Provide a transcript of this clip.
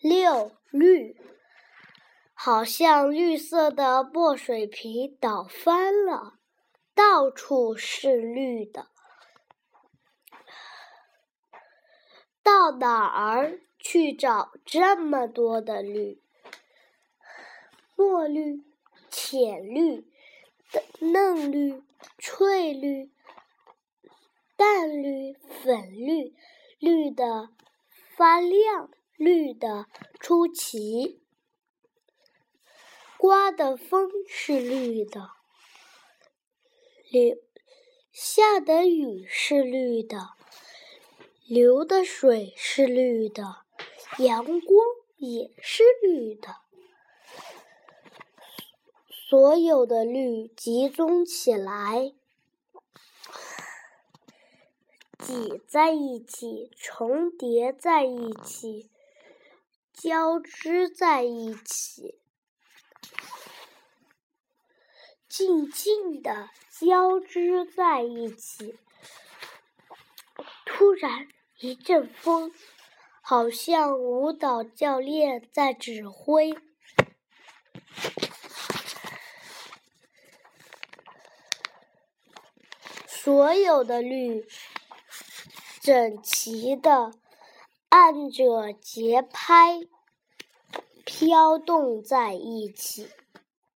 六绿，好像绿色的墨水瓶倒翻了，到处是绿的。到哪儿去找这么多的绿？墨绿、浅绿、嫩绿、翠绿、淡绿、粉绿，绿的发亮，绿的出奇。刮的风是绿的，流下的雨是绿的。流的水是绿的，阳光也是绿的，所有的绿集中起来，挤在一起，重叠在一起，交织在一起，静静的交织在一起。突然。一阵风，好像舞蹈教练在指挥。所有的绿整齐的按着节拍飘动在一起。